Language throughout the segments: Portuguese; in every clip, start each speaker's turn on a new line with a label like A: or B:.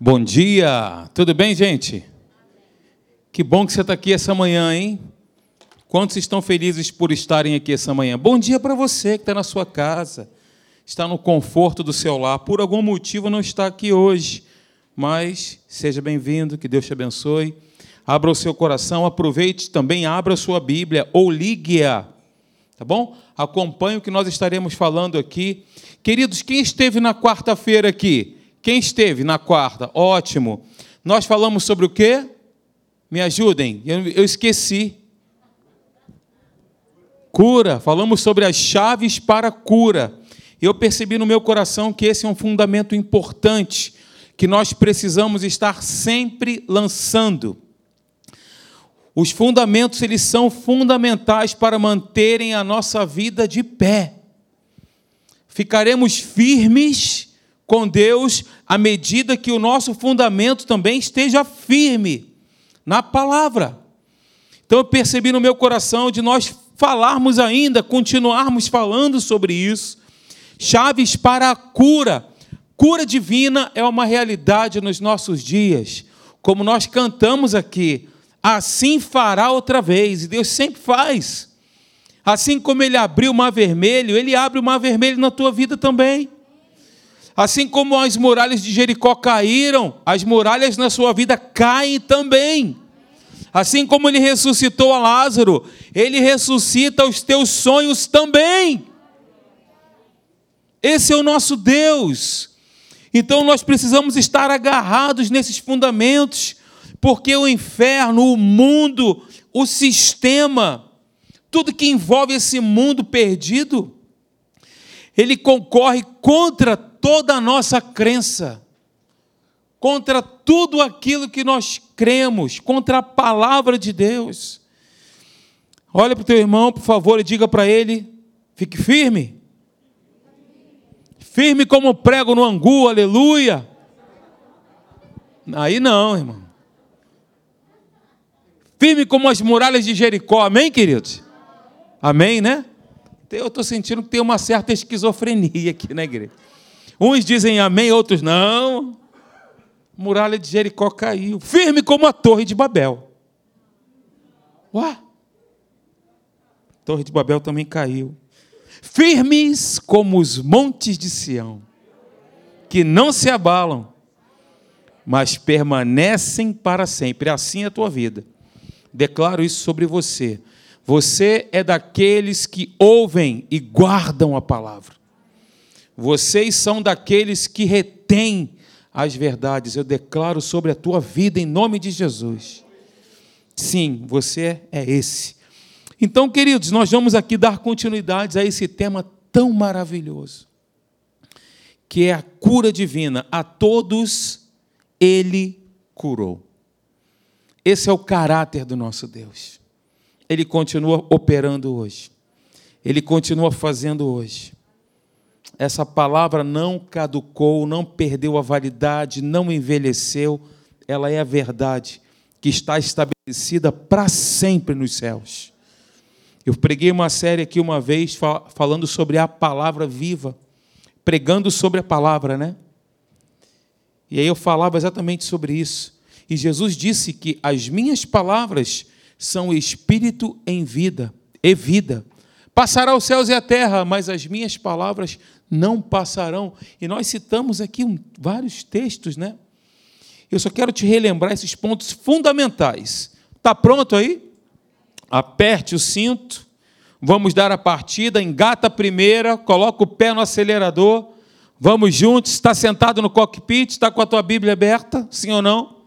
A: Bom dia, tudo bem, gente? Que bom que você está aqui essa manhã, hein? Quantos estão felizes por estarem aqui essa manhã? Bom dia para você que está na sua casa, está no conforto do seu lar, por algum motivo não está aqui hoje, mas seja bem-vindo, que Deus te abençoe. Abra o seu coração, aproveite também, abra a sua Bíblia ou ligue-a, tá bom? Acompanhe o que nós estaremos falando aqui. Queridos, quem esteve na quarta-feira aqui? Quem esteve na quarta? Ótimo. Nós falamos sobre o quê? Me ajudem, eu, eu esqueci. Cura. Falamos sobre as chaves para cura. Eu percebi no meu coração que esse é um fundamento importante que nós precisamos estar sempre lançando. Os fundamentos eles são fundamentais para manterem a nossa vida de pé. Ficaremos firmes com Deus à medida que o nosso fundamento também esteja firme na palavra. Então eu percebi no meu coração de nós falarmos ainda, continuarmos falando sobre isso. Chaves para a cura. Cura divina é uma realidade nos nossos dias. Como nós cantamos aqui, assim fará outra vez, e Deus sempre faz. Assim como ele abriu o mar vermelho, ele abre o mar vermelho na tua vida também. Assim como as muralhas de Jericó caíram, as muralhas na sua vida caem também. Assim como ele ressuscitou a Lázaro, ele ressuscita os teus sonhos também. Esse é o nosso Deus. Então nós precisamos estar agarrados nesses fundamentos, porque o inferno, o mundo, o sistema, tudo que envolve esse mundo perdido, ele concorre contra toda a nossa crença, contra tudo aquilo que nós cremos, contra a palavra de Deus. Olha para o teu irmão, por favor, e diga para ele: fique firme. Firme como prego no angu, aleluia. Aí não, irmão. Firme como as muralhas de Jericó, amém, queridos? Amém, né? Eu estou sentindo que tem uma certa esquizofrenia aqui na igreja. Uns dizem amém, outros não. Muralha de Jericó caiu, firme como a torre de Babel. Ué? Torre de Babel também caiu. Firmes como os montes de Sião, que não se abalam, mas permanecem para sempre. Assim é a tua vida. Declaro isso sobre você. Você é daqueles que ouvem e guardam a palavra. Vocês são daqueles que retêm as verdades. Eu declaro sobre a tua vida em nome de Jesus. Sim, você é esse. Então, queridos, nós vamos aqui dar continuidade a esse tema tão maravilhoso, que é a cura divina. A todos ele curou. Esse é o caráter do nosso Deus. Ele continua operando hoje. Ele continua fazendo hoje essa palavra não caducou, não perdeu a validade, não envelheceu, ela é a verdade que está estabelecida para sempre nos céus. Eu preguei uma série aqui uma vez falando sobre a palavra viva, pregando sobre a palavra, né? E aí eu falava exatamente sobre isso. E Jesus disse que as minhas palavras são espírito em vida, e vida. Passará os céus e a terra, mas as minhas palavras não passarão. E nós citamos aqui um, vários textos, né? Eu só quero te relembrar esses pontos fundamentais. Está pronto aí? Aperte o cinto. Vamos dar a partida. Engata a primeira. Coloca o pé no acelerador. Vamos juntos. Está sentado no cockpit? Está com a tua Bíblia aberta? Sim ou não?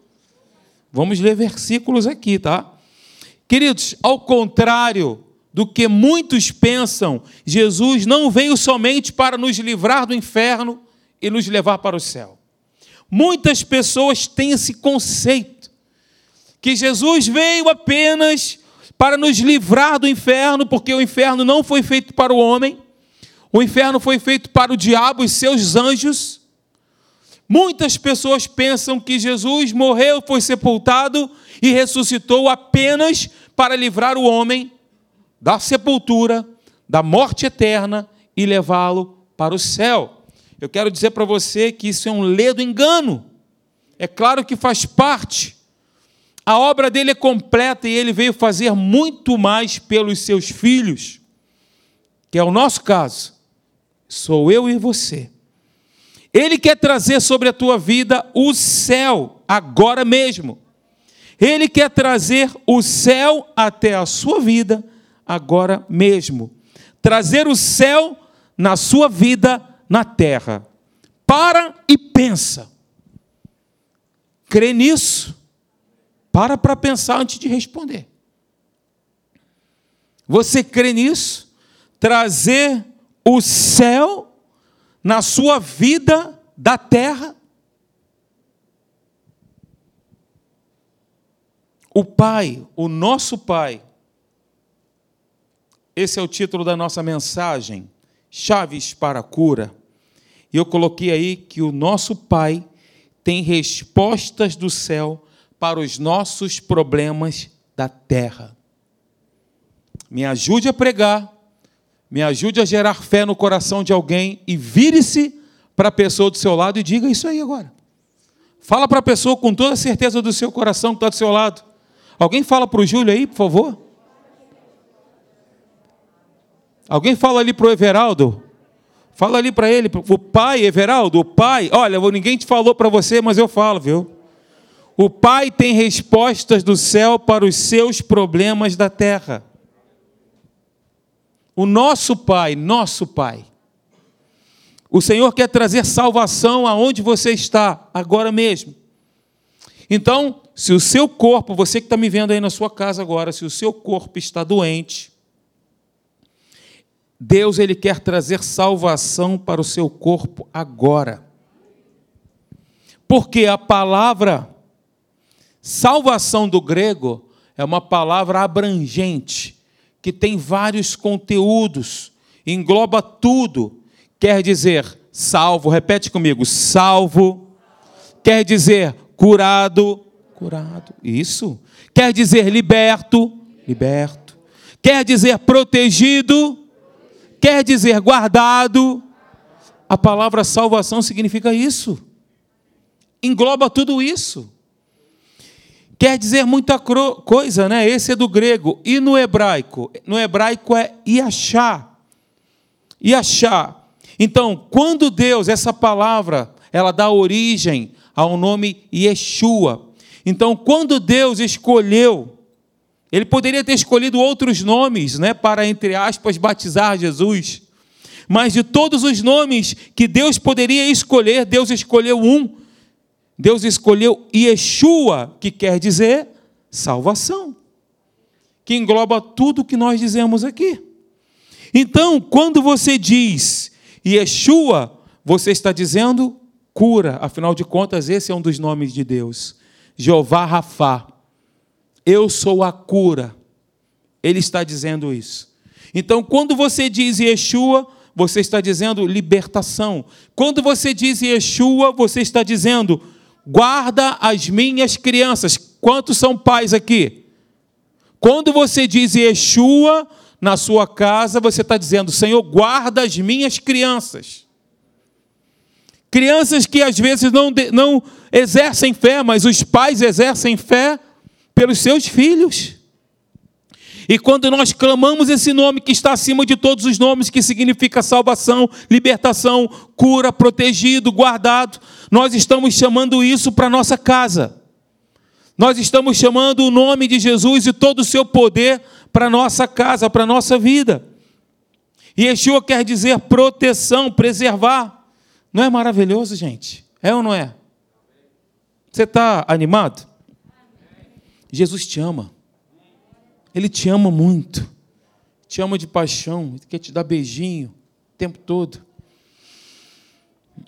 A: Vamos ler versículos aqui, tá? Queridos, ao contrário do que muitos pensam, Jesus não veio somente para nos livrar do inferno e nos levar para o céu. Muitas pessoas têm esse conceito, que Jesus veio apenas para nos livrar do inferno, porque o inferno não foi feito para o homem, o inferno foi feito para o diabo e seus anjos. Muitas pessoas pensam que Jesus morreu, foi sepultado e ressuscitou apenas para livrar o homem da sepultura, da morte eterna e levá-lo para o céu. Eu quero dizer para você que isso é um ledo engano. É claro que faz parte. A obra dele é completa e ele veio fazer muito mais pelos seus filhos, que é o nosso caso. Sou eu e você. Ele quer trazer sobre a tua vida o céu, agora mesmo. Ele quer trazer o céu até a sua vida, agora mesmo. Trazer o céu na sua vida na terra. Para e pensa. Crê nisso. Para para pensar antes de responder. Você crê nisso? Trazer o céu na sua vida da terra. O Pai, o nosso Pai, esse é o título da nossa mensagem, Chaves para a Cura. E eu coloquei aí que o nosso Pai tem respostas do céu para os nossos problemas da terra. Me ajude a pregar, me ajude a gerar fé no coração de alguém e vire-se para a pessoa do seu lado e diga isso aí agora. Fala para a pessoa com toda a certeza do seu coração que está do seu lado. Alguém fala para o Júlio aí, por favor? Alguém fala ali para o Everaldo? Fala ali para ele, o pai, Everaldo, o pai. Olha, ninguém te falou para você, mas eu falo, viu? O pai tem respostas do céu para os seus problemas da terra. O nosso Pai, nosso Pai. O Senhor quer trazer salvação aonde você está, agora mesmo. Então, se o seu corpo, você que está me vendo aí na sua casa agora, se o seu corpo está doente, Deus ele quer trazer salvação para o seu corpo agora. Porque a palavra salvação do grego é uma palavra abrangente que tem vários conteúdos, engloba tudo. Quer dizer salvo, repete comigo, salvo. Quer dizer curado, curado. Isso. Quer dizer liberto, liberto. Quer dizer protegido, quer dizer guardado. A palavra salvação significa isso. Engloba tudo isso quer dizer muita coisa, né? Esse é do grego. E no hebraico? No hebraico é Iachá. Iachá. Então, quando Deus, essa palavra, ela dá origem ao nome Yeshua. Então, quando Deus escolheu, ele poderia ter escolhido outros nomes, né, para entre aspas batizar Jesus. Mas de todos os nomes que Deus poderia escolher, Deus escolheu um Deus escolheu Yeshua, que quer dizer salvação, que engloba tudo o que nós dizemos aqui. Então, quando você diz Yeshua, você está dizendo cura, afinal de contas, esse é um dos nomes de Deus. Jeová Rafá, eu sou a cura. Ele está dizendo isso. Então, quando você diz Yeshua, você está dizendo libertação. Quando você diz Yeshua, você está dizendo guarda as minhas crianças. Quantos são pais aqui? Quando você diz Yeshua na sua casa, você está dizendo, Senhor, guarda as minhas crianças. Crianças que às vezes não, não exercem fé, mas os pais exercem fé pelos seus filhos. E quando nós clamamos esse nome que está acima de todos os nomes, que significa salvação, libertação, cura, protegido, guardado, nós estamos chamando isso para nossa casa. Nós estamos chamando o nome de Jesus e todo o seu poder para nossa casa, para nossa vida. E Yeshua quer dizer proteção, preservar. Não é maravilhoso, gente? É ou não é? Você está animado? Jesus te ama. Ele te ama muito. Te ama de paixão, quer te dar beijinho o tempo todo.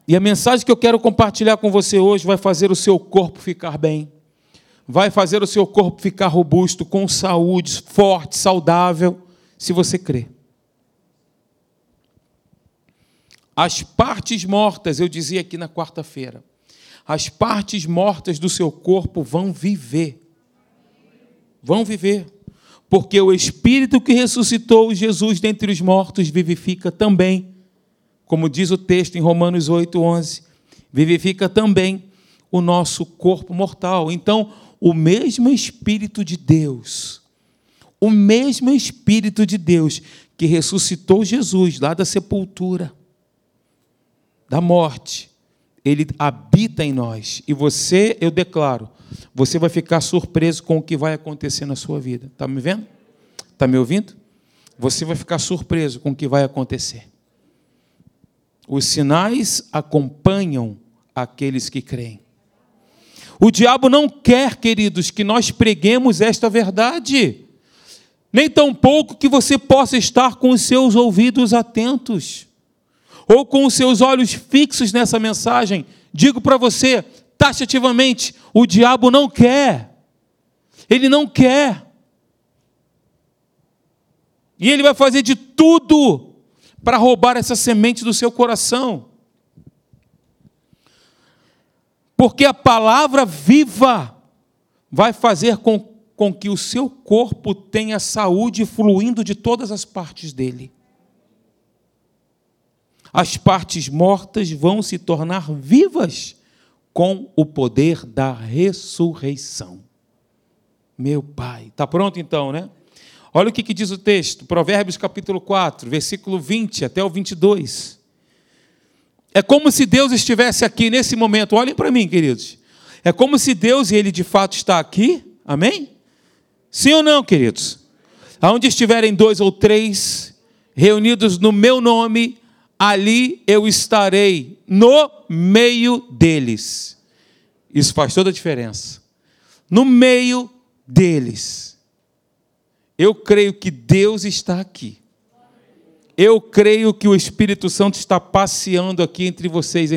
A: E a mensagem que eu quero compartilhar com você hoje vai fazer o seu corpo ficar bem. Vai fazer o seu corpo ficar robusto, com saúde, forte, saudável, se você crer. As partes mortas, eu dizia aqui na quarta-feira, as partes mortas do seu corpo vão viver. Vão viver porque o Espírito que ressuscitou Jesus dentre os mortos vivifica também, como diz o texto em Romanos 8, 11, vivifica também o nosso corpo mortal. Então, o mesmo Espírito de Deus, o mesmo Espírito de Deus que ressuscitou Jesus lá da sepultura, da morte, ele habita em nós. E você, eu declaro, você vai ficar surpreso com o que vai acontecer na sua vida. Está me vendo? Está me ouvindo? Você vai ficar surpreso com o que vai acontecer. Os sinais acompanham aqueles que creem. O diabo não quer, queridos, que nós preguemos esta verdade, nem tampouco que você possa estar com os seus ouvidos atentos, ou com os seus olhos fixos nessa mensagem. Digo para você, taxativamente, o diabo não quer, ele não quer. E ele vai fazer de tudo para roubar essa semente do seu coração. Porque a palavra viva vai fazer com, com que o seu corpo tenha saúde fluindo de todas as partes dele. As partes mortas vão se tornar vivas com o poder da ressurreição. Meu Pai. Está pronto então, né? Olha o que, que diz o texto, Provérbios capítulo 4, versículo 20 até o 22. É como se Deus estivesse aqui nesse momento. Olhem para mim, queridos. É como se Deus, e Ele de fato está aqui. Amém? Sim ou não, queridos? Aonde estiverem dois ou três reunidos no meu nome, ali eu estarei no meio deles. Isso faz toda a diferença. No meio deles. Eu creio que Deus está aqui. Eu creio que o Espírito Santo está passeando aqui entre vocês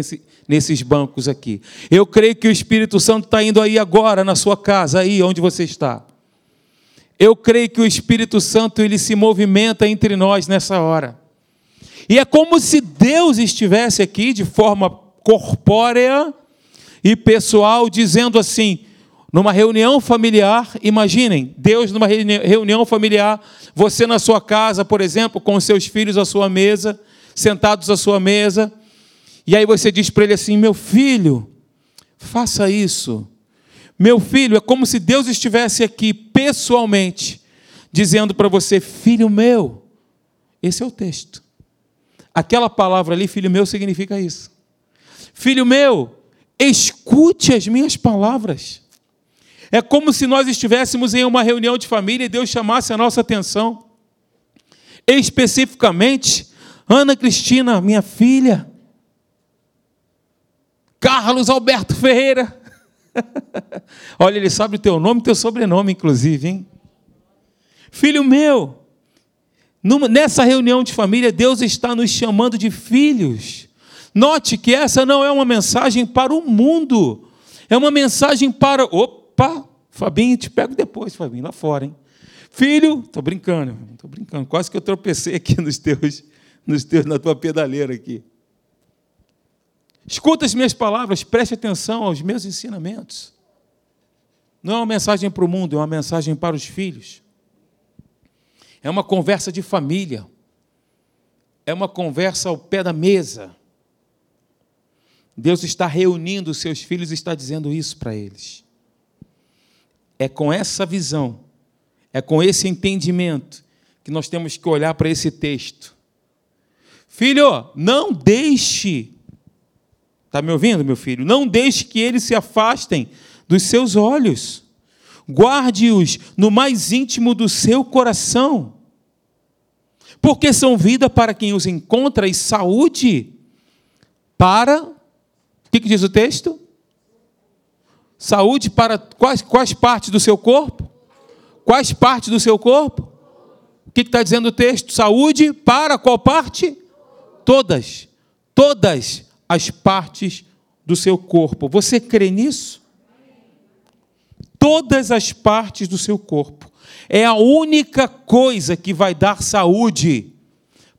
A: nesses bancos aqui. Eu creio que o Espírito Santo está indo aí agora na sua casa, aí onde você está. Eu creio que o Espírito Santo ele se movimenta entre nós nessa hora. E é como se Deus estivesse aqui de forma corpórea e pessoal, dizendo assim: numa reunião familiar, imaginem, Deus numa reunião familiar, você na sua casa, por exemplo, com seus filhos à sua mesa, sentados à sua mesa, e aí você diz para ele assim: meu filho, faça isso. Meu filho, é como se Deus estivesse aqui pessoalmente, dizendo para você: filho meu, esse é o texto. Aquela palavra ali, filho meu, significa isso. Filho meu, escute as minhas palavras. É como se nós estivéssemos em uma reunião de família e Deus chamasse a nossa atenção. Especificamente, Ana Cristina, minha filha. Carlos Alberto Ferreira. Olha, ele sabe o teu nome e teu sobrenome, inclusive, hein? Filho meu, nessa reunião de família, Deus está nos chamando de filhos. Note que essa não é uma mensagem para o mundo, é uma mensagem para. Opa! Fabinho, te pego depois, Fabinho, lá fora, hein? Filho, estou brincando, estou brincando. Quase que eu tropecei aqui nos teus, nos teus, na tua pedaleira aqui. Escuta as minhas palavras, preste atenção aos meus ensinamentos. Não é uma mensagem para o mundo, é uma mensagem para os filhos. É uma conversa de família. É uma conversa ao pé da mesa. Deus está reunindo os seus filhos e está dizendo isso para eles. É com essa visão, é com esse entendimento que nós temos que olhar para esse texto. Filho, não deixe, está me ouvindo, meu filho? Não deixe que eles se afastem dos seus olhos. Guarde-os no mais íntimo do seu coração, porque são vida para quem os encontra e saúde para. O que, que diz o texto? Saúde para quais, quais partes do seu corpo? Quais partes do seu corpo? O que está dizendo o texto? Saúde para qual parte? Todas. Todas as partes do seu corpo. Você crê nisso? Todas as partes do seu corpo. É a única coisa que vai dar saúde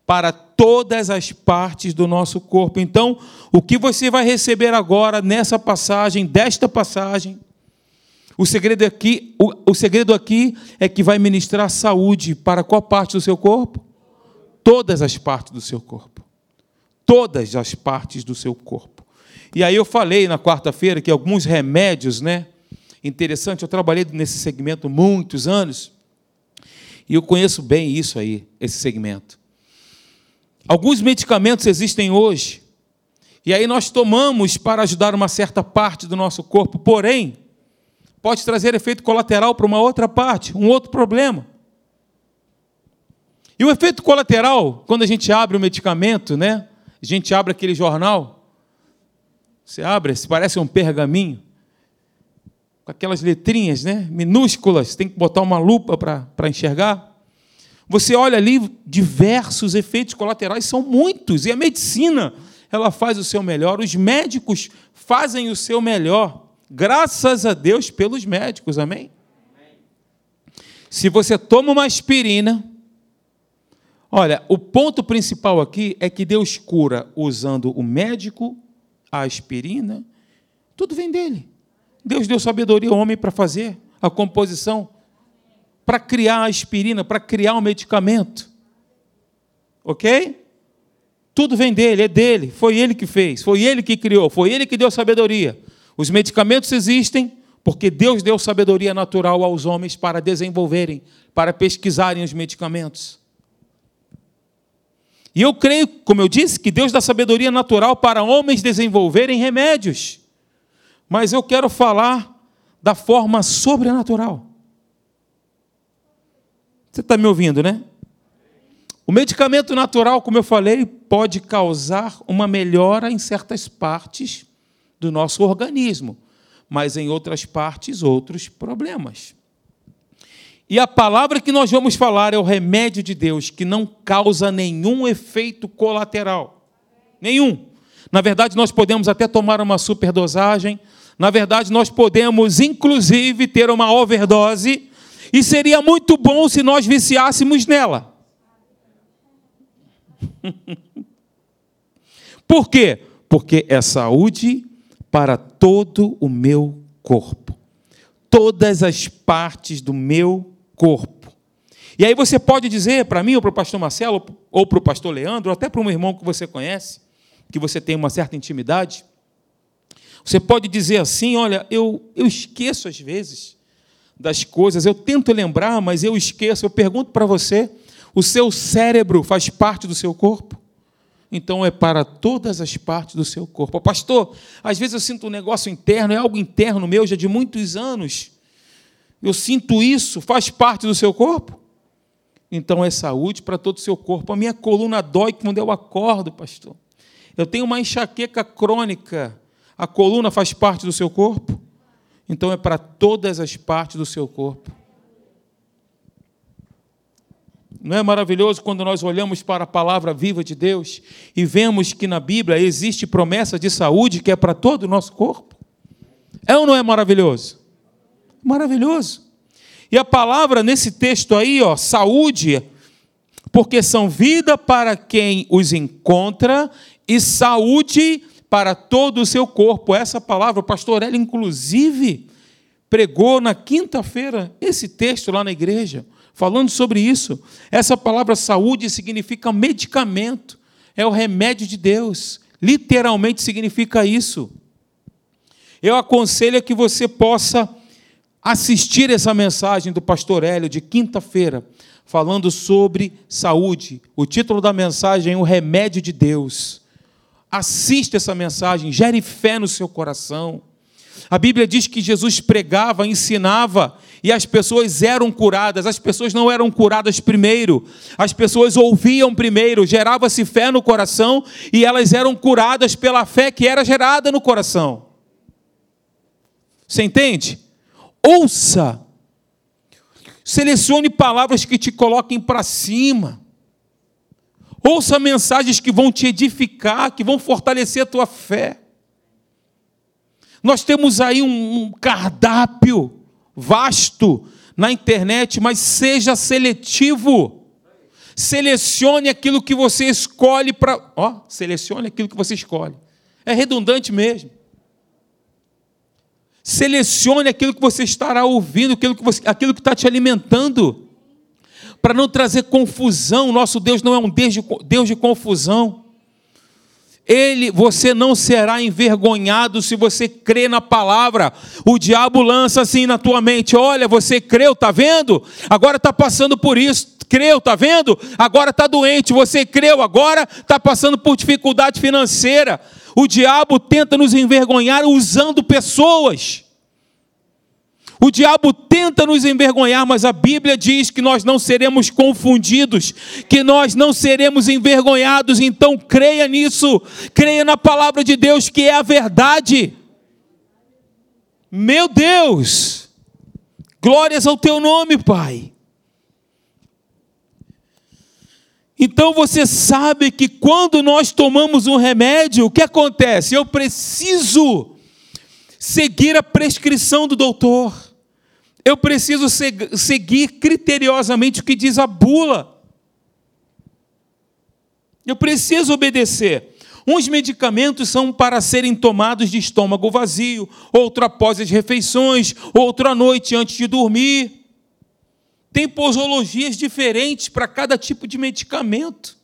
A: para todas as partes do nosso corpo. Então, o que você vai receber agora nessa passagem, desta passagem, o segredo aqui, o, o segredo aqui é que vai ministrar saúde para qual parte do seu corpo? Todas as partes do seu corpo. Todas as partes do seu corpo. E aí eu falei na quarta-feira que alguns remédios, né? Interessante, eu trabalhei nesse segmento muitos anos. E eu conheço bem isso aí, esse segmento. Alguns medicamentos existem hoje, e aí nós tomamos para ajudar uma certa parte do nosso corpo, porém, pode trazer efeito colateral para uma outra parte, um outro problema. E o efeito colateral, quando a gente abre o medicamento, né? A gente abre aquele jornal, você abre, se parece um pergaminho, com aquelas letrinhas, né? Minúsculas, tem que botar uma lupa para enxergar. Você olha ali diversos efeitos colaterais, são muitos, e a medicina, ela faz o seu melhor, os médicos fazem o seu melhor. Graças a Deus pelos médicos, amém? Se você toma uma aspirina, olha, o ponto principal aqui é que Deus cura usando o médico, a aspirina, tudo vem dele. Deus deu sabedoria ao homem para fazer a composição para criar a aspirina, para criar o medicamento. Ok? Tudo vem dele, é dele, foi ele que fez, foi ele que criou, foi ele que deu sabedoria. Os medicamentos existem porque Deus deu sabedoria natural aos homens para desenvolverem, para pesquisarem os medicamentos. E eu creio, como eu disse, que Deus dá sabedoria natural para homens desenvolverem remédios. Mas eu quero falar da forma sobrenatural. Você está me ouvindo, né? O medicamento natural, como eu falei, pode causar uma melhora em certas partes do nosso organismo, mas em outras partes, outros problemas. E a palavra que nós vamos falar é o remédio de Deus, que não causa nenhum efeito colateral. Nenhum. Na verdade, nós podemos até tomar uma superdosagem, na verdade, nós podemos, inclusive, ter uma overdose e seria muito bom se nós viciássemos nela. Por quê? Porque é saúde para todo o meu corpo. Todas as partes do meu corpo. E aí você pode dizer para mim, ou para o pastor Marcelo, ou para o pastor Leandro, ou até para um irmão que você conhece, que você tem uma certa intimidade. Você pode dizer assim: olha, eu, eu esqueço às vezes das coisas. Eu tento lembrar, mas eu esqueço. Eu pergunto para você: o seu cérebro faz parte do seu corpo? Então é para todas as partes do seu corpo. Pastor, às vezes eu sinto um negócio interno, é algo interno meu já de muitos anos. Eu sinto isso, faz parte do seu corpo? Então é saúde para todo o seu corpo. A minha coluna dói quando eu acordo, pastor. Eu tenho uma enxaqueca crônica. A coluna faz parte do seu corpo? Então é para todas as partes do seu corpo. Não é maravilhoso quando nós olhamos para a palavra viva de Deus e vemos que na Bíblia existe promessa de saúde que é para todo o nosso corpo? É ou não é maravilhoso? Maravilhoso. E a palavra nesse texto aí, ó, saúde, porque são vida para quem os encontra e saúde para todo o seu corpo. Essa palavra, o pastor Hélio, inclusive, pregou na quinta-feira esse texto lá na igreja, falando sobre isso. Essa palavra saúde significa medicamento, é o remédio de Deus. Literalmente significa isso. Eu aconselho que você possa assistir essa mensagem do pastor Hélio de quinta-feira, falando sobre saúde. O título da mensagem é O Remédio de Deus. Assista essa mensagem, gere fé no seu coração. A Bíblia diz que Jesus pregava, ensinava e as pessoas eram curadas. As pessoas não eram curadas primeiro, as pessoas ouviam primeiro, gerava-se fé no coração e elas eram curadas pela fé que era gerada no coração. Você entende? Ouça, selecione palavras que te coloquem para cima. Ouça mensagens que vão te edificar, que vão fortalecer a tua fé. Nós temos aí um, cardápio vasto na internet, mas seja seletivo. Selecione aquilo que você escolhe para. Ó, selecione aquilo que você escolhe. É redundante mesmo. Selecione aquilo que você estará ouvindo, aquilo que, você, aquilo que está te alimentando para não trazer confusão. Nosso Deus não é um Deus de, Deus de confusão. ele, você não será envergonhado se você crê na palavra. O diabo lança assim na tua mente: olha, você creu, tá vendo? Agora está passando por isso. Creu, tá vendo? Agora está doente. Você creu, agora está passando por dificuldade financeira. O diabo tenta nos envergonhar usando pessoas. O diabo tenta nos envergonhar, mas a Bíblia diz que nós não seremos confundidos, que nós não seremos envergonhados. Então creia nisso, creia na palavra de Deus, que é a verdade. Meu Deus, glórias ao teu nome, Pai. Então você sabe que quando nós tomamos um remédio, o que acontece? Eu preciso seguir a prescrição do doutor eu preciso seguir criteriosamente o que diz a bula. Eu preciso obedecer. Uns medicamentos são para serem tomados de estômago vazio, outro após as refeições, outro à noite antes de dormir. Tem posologias diferentes para cada tipo de medicamento.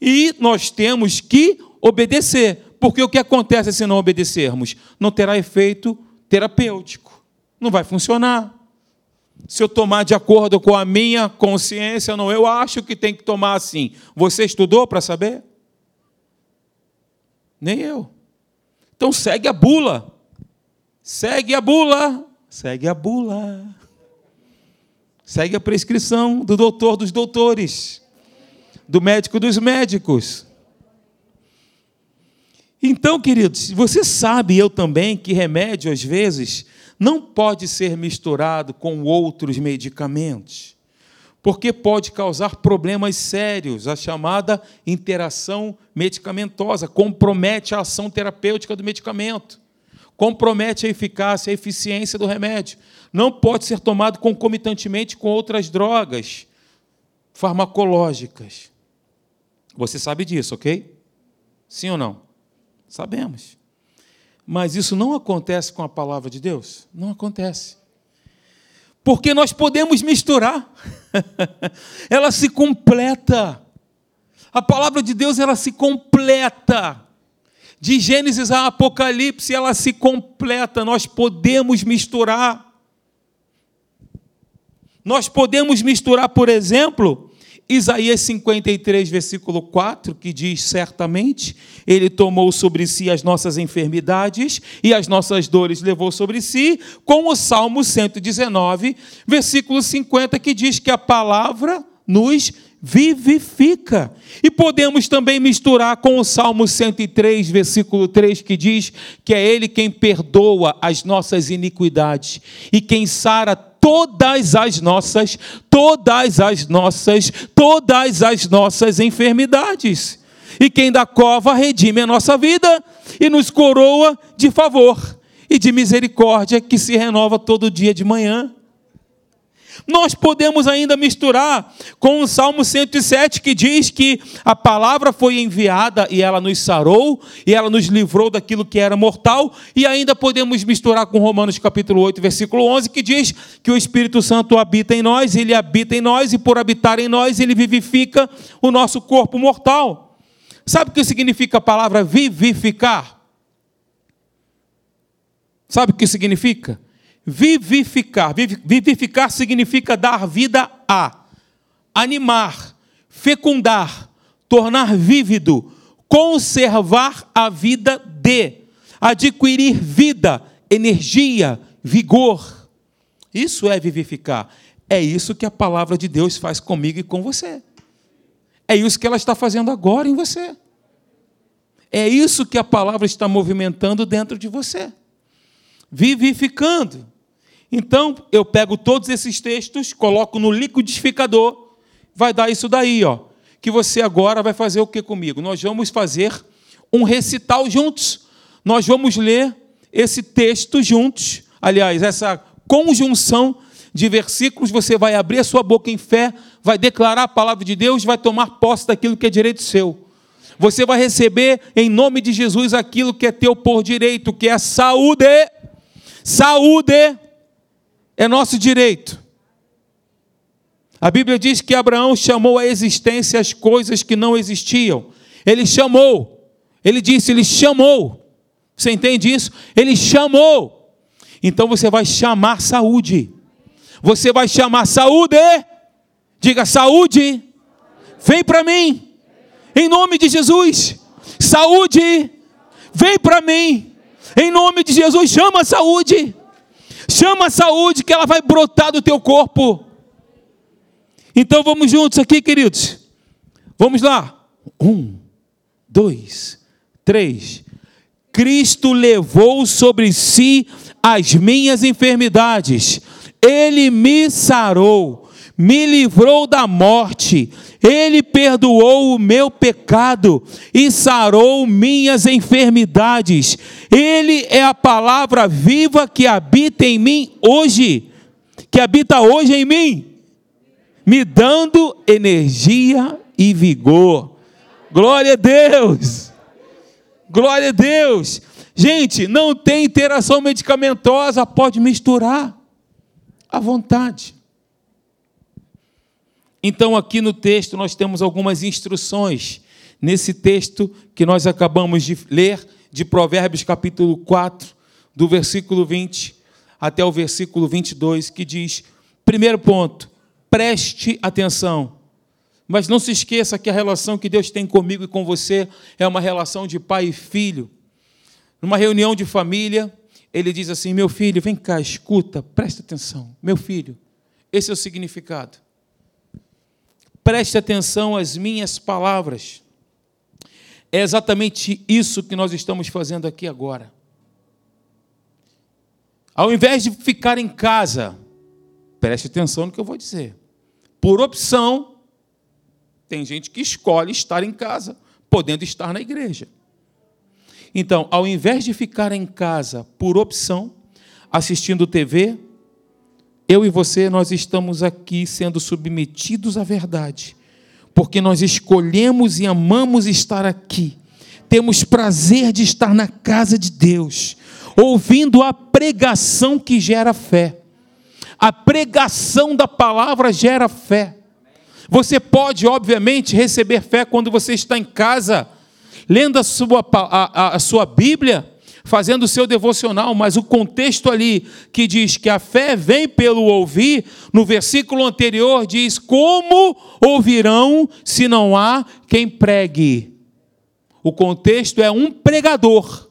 A: E nós temos que obedecer, porque o que acontece se não obedecermos? Não terá efeito terapêutico. Não vai funcionar. Se eu tomar de acordo com a minha consciência, não, eu acho que tem que tomar assim. Você estudou para saber? Nem eu. Então segue a bula. Segue a bula. Segue a bula. Segue a prescrição do doutor dos doutores, do médico dos médicos. Então, queridos, você sabe, eu também, que remédio, às vezes, não pode ser misturado com outros medicamentos, porque pode causar problemas sérios. A chamada interação medicamentosa compromete a ação terapêutica do medicamento, compromete a eficácia, a eficiência do remédio. Não pode ser tomado concomitantemente com outras drogas farmacológicas. Você sabe disso, ok? Sim ou não? Sabemos. Mas isso não acontece com a palavra de Deus? Não acontece. Porque nós podemos misturar. ela se completa. A palavra de Deus ela se completa. De Gênesis a Apocalipse ela se completa. Nós podemos misturar. Nós podemos misturar, por exemplo, Isaías 53, versículo 4, que diz: Certamente Ele tomou sobre si as nossas enfermidades e as nossas dores levou sobre si, com o Salmo 119, versículo 50, que diz que a palavra nos vivifica. E podemos também misturar com o Salmo 103, versículo 3, que diz que é Ele quem perdoa as nossas iniquidades e quem sara todas as nossas, todas as nossas, todas as nossas enfermidades. E quem da cova redime a nossa vida e nos coroa de favor e de misericórdia que se renova todo dia de manhã. Nós podemos ainda misturar com o Salmo 107 que diz que a palavra foi enviada e ela nos sarou e ela nos livrou daquilo que era mortal, e ainda podemos misturar com Romanos capítulo 8, versículo 11, que diz que o Espírito Santo habita em nós, ele habita em nós e por habitar em nós ele vivifica o nosso corpo mortal. Sabe o que significa a palavra vivificar? Sabe o que significa? Vivificar. Vivificar significa dar vida a, animar, fecundar, tornar vívido, conservar a vida de, adquirir vida, energia, vigor. Isso é vivificar. É isso que a palavra de Deus faz comigo e com você. É isso que ela está fazendo agora em você. É isso que a palavra está movimentando dentro de você. Vivificando. Então, eu pego todos esses textos, coloco no liquidificador, vai dar isso daí, ó. Que você agora vai fazer o que comigo? Nós vamos fazer um recital juntos. Nós vamos ler esse texto juntos. Aliás, essa conjunção de versículos, você vai abrir a sua boca em fé, vai declarar a palavra de Deus, vai tomar posse daquilo que é direito seu. Você vai receber em nome de Jesus aquilo que é teu por direito, que é saúde. Saúde é nosso direito. A Bíblia diz que Abraão chamou à existência as coisas que não existiam. Ele chamou, Ele disse, ele chamou. Você entende isso? Ele chamou. Então você vai chamar saúde. Você vai chamar saúde. Diga saúde. Vem para mim. Em nome de Jesus. Saúde. Vem para mim. Em nome de Jesus, chama saúde. Chama a saúde que ela vai brotar do teu corpo. Então vamos juntos aqui, queridos. Vamos lá. Um, dois, três. Cristo levou sobre si as minhas enfermidades. Ele me sarou, me livrou da morte. Ele perdoou o meu pecado e sarou minhas enfermidades. Ele é a palavra viva que habita em mim hoje, que habita hoje em mim, me dando energia e vigor. Glória a Deus! Glória a Deus! Gente, não tem interação medicamentosa, pode misturar à vontade. Então, aqui no texto, nós temos algumas instruções. Nesse texto que nós acabamos de ler, de Provérbios, capítulo 4, do versículo 20 até o versículo 22, que diz: primeiro ponto, preste atenção. Mas não se esqueça que a relação que Deus tem comigo e com você é uma relação de pai e filho. Numa reunião de família, ele diz assim: Meu filho, vem cá, escuta, presta atenção. Meu filho, esse é o significado preste atenção às minhas palavras. É exatamente isso que nós estamos fazendo aqui agora. Ao invés de ficar em casa, preste atenção no que eu vou dizer. Por opção, tem gente que escolhe estar em casa, podendo estar na igreja. Então, ao invés de ficar em casa por opção, assistindo TV, eu e você, nós estamos aqui sendo submetidos à verdade, porque nós escolhemos e amamos estar aqui. Temos prazer de estar na casa de Deus, ouvindo a pregação que gera fé. A pregação da palavra gera fé. Você pode, obviamente, receber fé quando você está em casa, lendo a sua, a, a, a sua Bíblia fazendo o seu devocional, mas o contexto ali que diz que a fé vem pelo ouvir, no versículo anterior diz: Como ouvirão se não há quem pregue? O contexto é um pregador.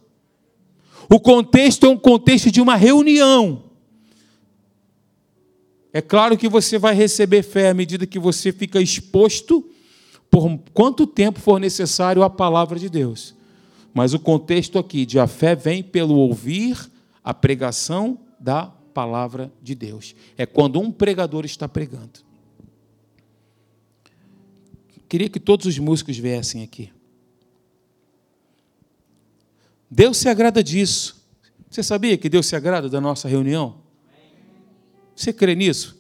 A: O contexto é um contexto de uma reunião. É claro que você vai receber fé à medida que você fica exposto por quanto tempo for necessário à palavra de Deus. Mas o contexto aqui de a fé vem pelo ouvir a pregação da palavra de Deus. É quando um pregador está pregando. Queria que todos os músicos viessem aqui. Deus se agrada disso. Você sabia que Deus se agrada da nossa reunião? Você crê nisso?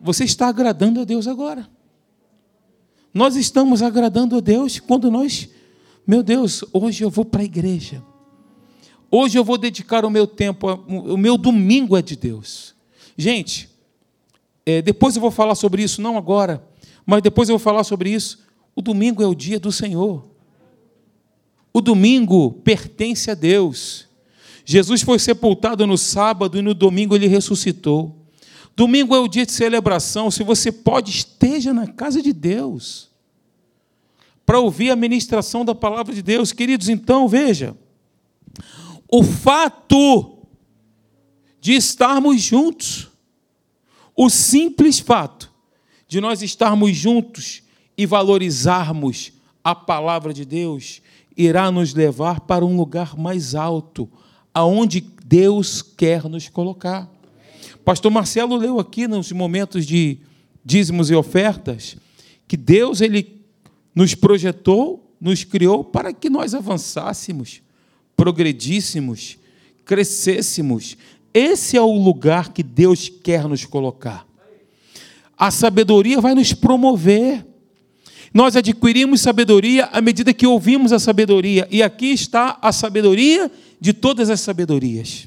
A: Você está agradando a Deus agora. Nós estamos agradando a Deus quando nós meu Deus, hoje eu vou para a igreja. Hoje eu vou dedicar o meu tempo, o meu domingo é de Deus. Gente, é, depois eu vou falar sobre isso, não agora, mas depois eu vou falar sobre isso. O domingo é o dia do Senhor. O domingo pertence a Deus. Jesus foi sepultado no sábado e no domingo ele ressuscitou. Domingo é o dia de celebração. Se você pode, esteja na casa de Deus para ouvir a ministração da palavra de Deus. Queridos, então, veja, o fato de estarmos juntos, o simples fato de nós estarmos juntos e valorizarmos a palavra de Deus, irá nos levar para um lugar mais alto, aonde Deus quer nos colocar. Pastor Marcelo leu aqui nos momentos de dízimos e ofertas que Deus ele nos projetou, nos criou para que nós avançássemos, progredíssemos, crescêssemos. Esse é o lugar que Deus quer nos colocar. A sabedoria vai nos promover. Nós adquirimos sabedoria à medida que ouvimos a sabedoria, e aqui está a sabedoria de todas as sabedorias.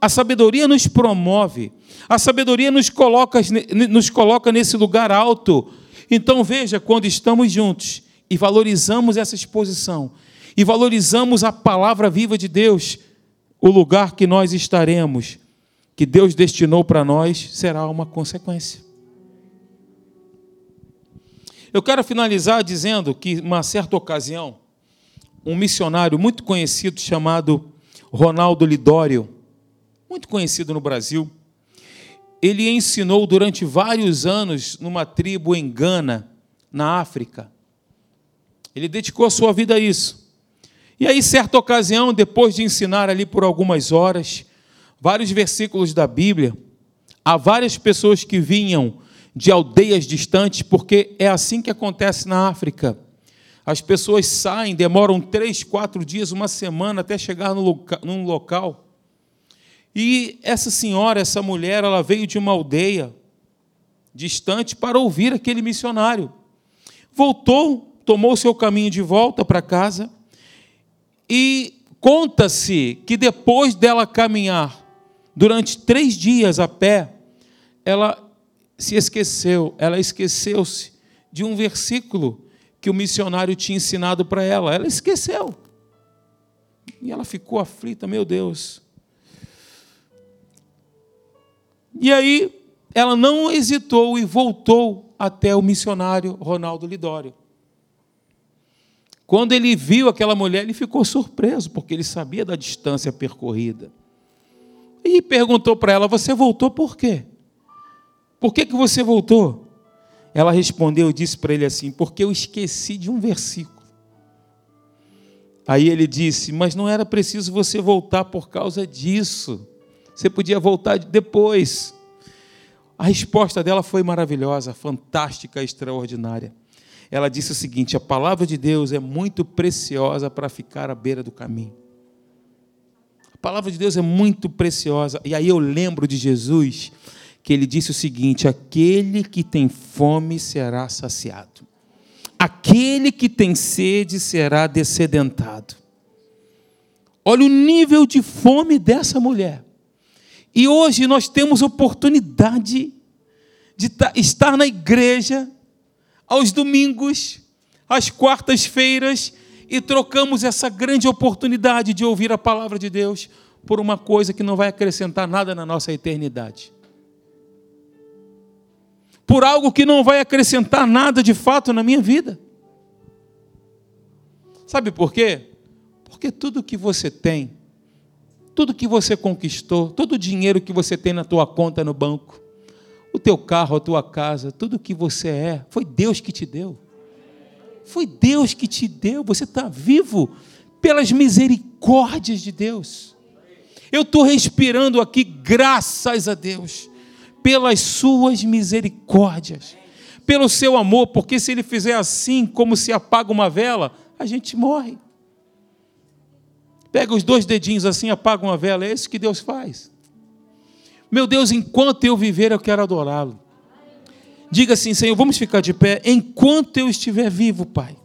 A: A sabedoria nos promove, a sabedoria nos coloca, nos coloca nesse lugar alto, então veja, quando estamos juntos e valorizamos essa exposição, e valorizamos a palavra viva de Deus, o lugar que nós estaremos, que Deus destinou para nós, será uma consequência. Eu quero finalizar dizendo que, uma certa ocasião, um missionário muito conhecido chamado Ronaldo Lidório, muito conhecido no Brasil, ele ensinou durante vários anos numa tribo em Gana, na África. Ele dedicou a sua vida a isso. E aí, certa ocasião, depois de ensinar ali por algumas horas, vários versículos da Bíblia, há várias pessoas que vinham de aldeias distantes, porque é assim que acontece na África. As pessoas saem, demoram três, quatro dias, uma semana até chegar no loca num local. E essa senhora, essa mulher, ela veio de uma aldeia distante para ouvir aquele missionário. Voltou, tomou seu caminho de volta para casa e conta-se que depois dela caminhar durante três dias a pé, ela se esqueceu, ela esqueceu-se de um versículo que o missionário tinha ensinado para ela. Ela esqueceu. E ela ficou aflita, meu Deus. E aí ela não hesitou e voltou até o missionário Ronaldo Lidório. Quando ele viu aquela mulher, ele ficou surpreso, porque ele sabia da distância percorrida. E perguntou para ela: Você voltou por quê? Por que, que você voltou? Ela respondeu e disse para ele assim: Porque eu esqueci de um versículo. Aí ele disse: Mas não era preciso você voltar por causa disso. Você podia voltar depois. A resposta dela foi maravilhosa, fantástica, extraordinária. Ela disse o seguinte: A palavra de Deus é muito preciosa para ficar à beira do caminho. A palavra de Deus é muito preciosa. E aí eu lembro de Jesus que ele disse o seguinte: aquele que tem fome será saciado, aquele que tem sede será descedentado. Olha o nível de fome dessa mulher. E hoje nós temos oportunidade de estar na igreja aos domingos, às quartas-feiras, e trocamos essa grande oportunidade de ouvir a palavra de Deus por uma coisa que não vai acrescentar nada na nossa eternidade por algo que não vai acrescentar nada de fato na minha vida. Sabe por quê? Porque tudo que você tem, tudo que você conquistou, todo o dinheiro que você tem na tua conta no banco, o teu carro, a tua casa, tudo que você é, foi Deus que te deu. Foi Deus que te deu. Você está vivo pelas misericórdias de Deus. Eu estou respirando aqui, graças a Deus pelas suas misericórdias, pelo seu amor, porque se ele fizer assim, como se apaga uma vela, a gente morre. Pega os dois dedinhos assim, apaga uma vela, é isso que Deus faz. Meu Deus, enquanto eu viver, eu quero adorá-lo. Diga assim, Senhor, vamos ficar de pé. Enquanto eu estiver vivo, Pai,